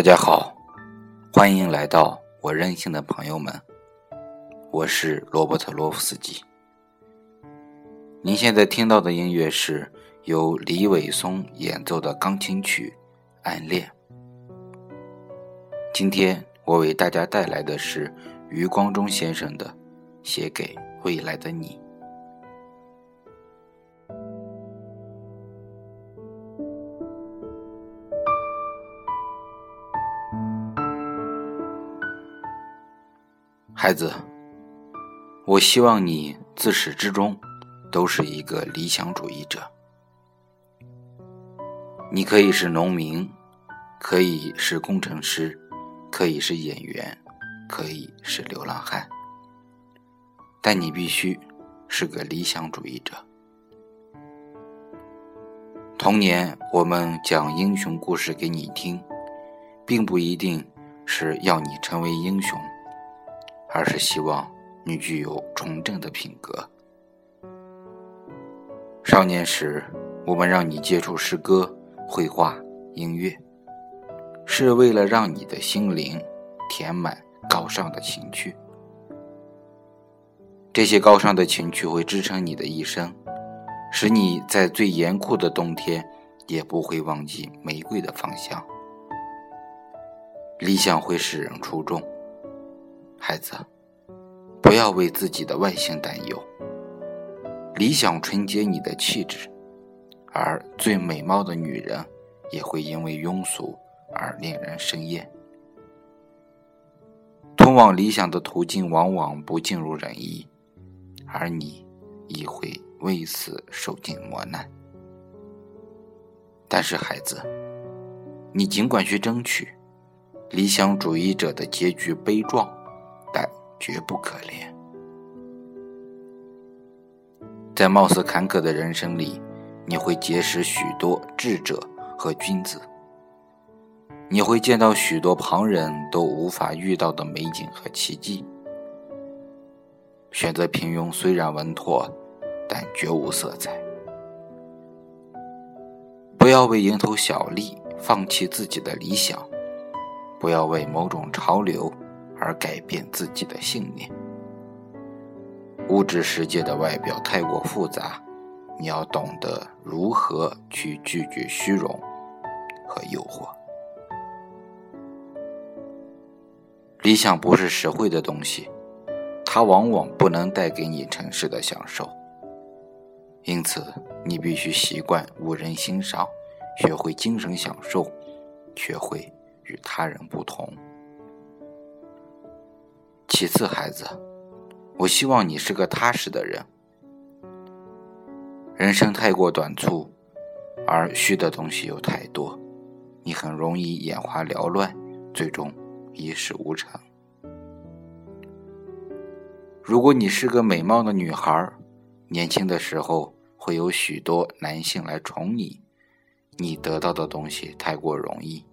大家好，欢迎来到我任性的朋友们，我是罗伯特·罗夫斯基。您现在听到的音乐是由李伟松演奏的钢琴曲《暗恋》。今天我为大家带来的是余光中先生的《写给未来的你》。孩子，我希望你自始至终都是一个理想主义者。你可以是农民，可以是工程师，可以是演员，可以是流浪汉，但你必须是个理想主义者。童年，我们讲英雄故事给你听，并不一定是要你成为英雄。而是希望你具有纯正的品格。少年时，我们让你接触诗歌、绘画、音乐，是为了让你的心灵填满高尚的情趣。这些高尚的情趣会支撑你的一生，使你在最严酷的冬天也不会忘记玫瑰的芳香。理想会使人出众。孩子，不要为自己的外形担忧。理想纯洁你的气质，而最美貌的女人也会因为庸俗而令人生厌。通往理想的途径往往不尽如人意，而你亦会为此受尽磨难。但是，孩子，你尽管去争取。理想主义者的结局悲壮。绝不可怜。在貌似坎坷的人生里，你会结识许多智者和君子，你会见到许多旁人都无法遇到的美景和奇迹。选择平庸虽然稳妥，但绝无色彩。不要为蝇头小利放弃自己的理想，不要为某种潮流。而改变自己的信念。物质世界的外表太过复杂，你要懂得如何去拒绝虚荣和诱惑。理想不是实惠的东西，它往往不能带给你尘世的享受。因此，你必须习惯无人欣赏，学会精神享受，学会与他人不同。其次，孩子，我希望你是个踏实的人。人生太过短促，而虚的东西又太多，你很容易眼花缭乱，最终一事无成。如果你是个美貌的女孩，年轻的时候会有许多男性来宠你，你得到的东西太过容易，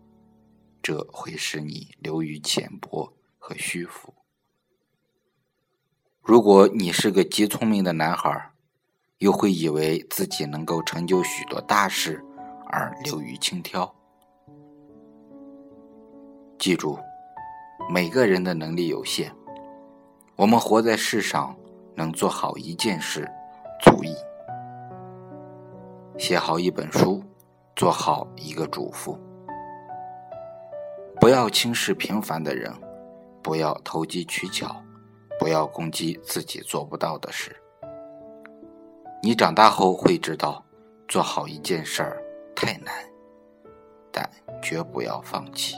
这会使你流于浅薄和虚浮。如果你是个极聪明的男孩，又会以为自己能够成就许多大事而流于轻佻。记住，每个人的能力有限，我们活在世上，能做好一件事足矣。写好一本书，做好一个主妇，不要轻视平凡的人，不要投机取巧。不要攻击自己做不到的事。你长大后会知道，做好一件事儿太难，但绝不要放弃。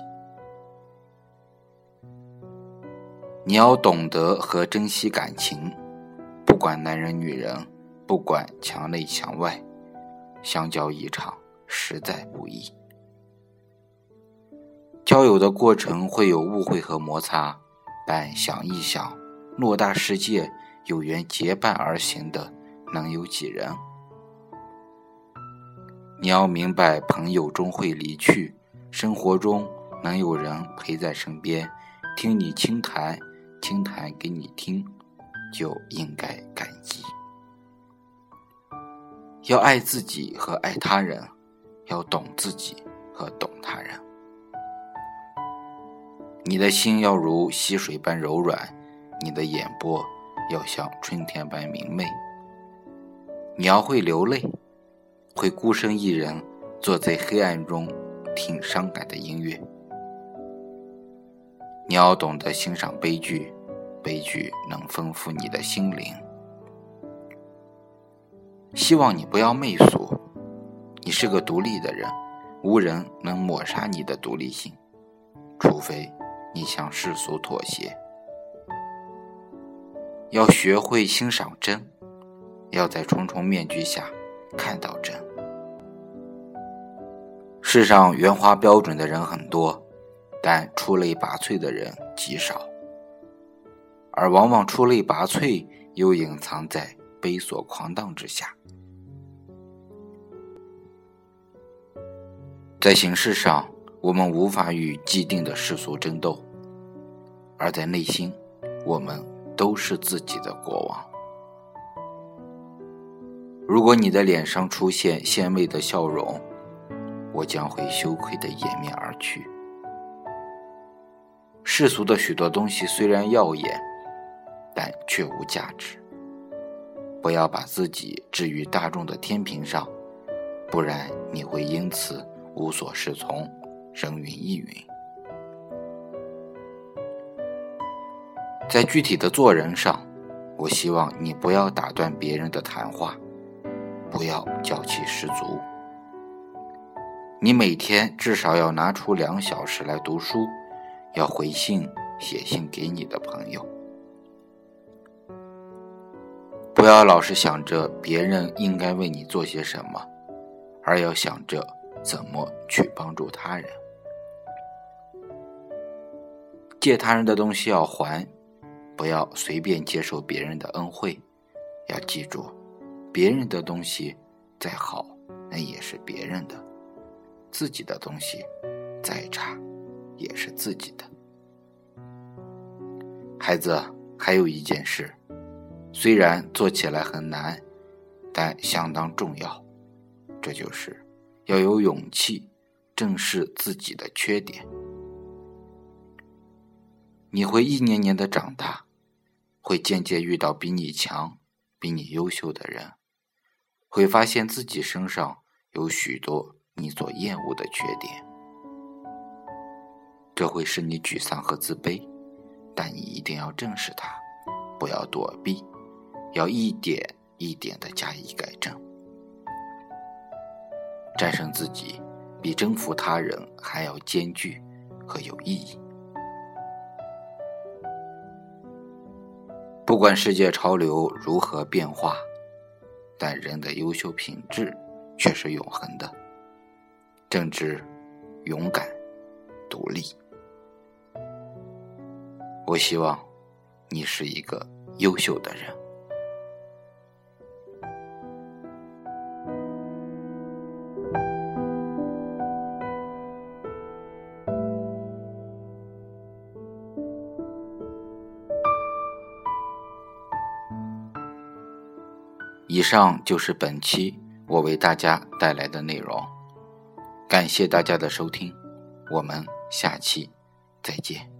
你要懂得和珍惜感情，不管男人女人，不管墙内墙外，相交一场实在不易。交友的过程会有误会和摩擦，但想一想。偌大世界，有缘结伴而行的，能有几人？你要明白，朋友终会离去，生活中能有人陪在身边，听你轻谈，轻谈给你听，就应该感激。要爱自己和爱他人，要懂自己和懂他人。你的心要如溪水般柔软，你的眼波要像春天般明媚。你要会流泪，会孤身一人坐在黑暗中听伤感的音乐。你要懂得欣赏悲剧，悲剧能丰富你的心灵。希望你不要媚俗，你是个独立的人，无人能抹杀你的独立性，除非。你向世俗妥协，要学会欣赏真，要在重重面具下看到真。世上圆滑标准的人很多，但出类拔萃的人极少，而往往出类拔萃又隐藏在猥琐狂荡之下。在形式上。我们无法与既定的世俗争斗，而在内心，我们都是自己的国王。如果你的脸上出现献媚的笑容，我将会羞愧的掩面而去。世俗的许多东西虽然耀眼，但却无价值。不要把自己置于大众的天平上，不然你会因此无所适从。人云亦云，在具体的做人上，我希望你不要打断别人的谈话，不要娇气十足。你每天至少要拿出两小时来读书，要回信写信给你的朋友，不要老是想着别人应该为你做些什么，而要想着怎么去帮助他人。借他人的东西要还，不要随便接受别人的恩惠。要记住，别人的东西再好，那也是别人的；自己的东西再差，也是自己的。孩子，还有一件事，虽然做起来很难，但相当重要，这就是要有勇气正视自己的缺点。你会一年年的长大，会渐渐遇到比你强、比你优秀的人，会发现自己身上有许多你所厌恶的缺点，这会使你沮丧和自卑，但你一定要正视它，不要躲避，要一点一点的加以改正。战胜自己，比征服他人还要艰巨和有意义。不管世界潮流如何变化，但人的优秀品质却是永恒的：正直、勇敢、独立。我希望你是一个优秀的人。以上就是本期我为大家带来的内容，感谢大家的收听，我们下期再见。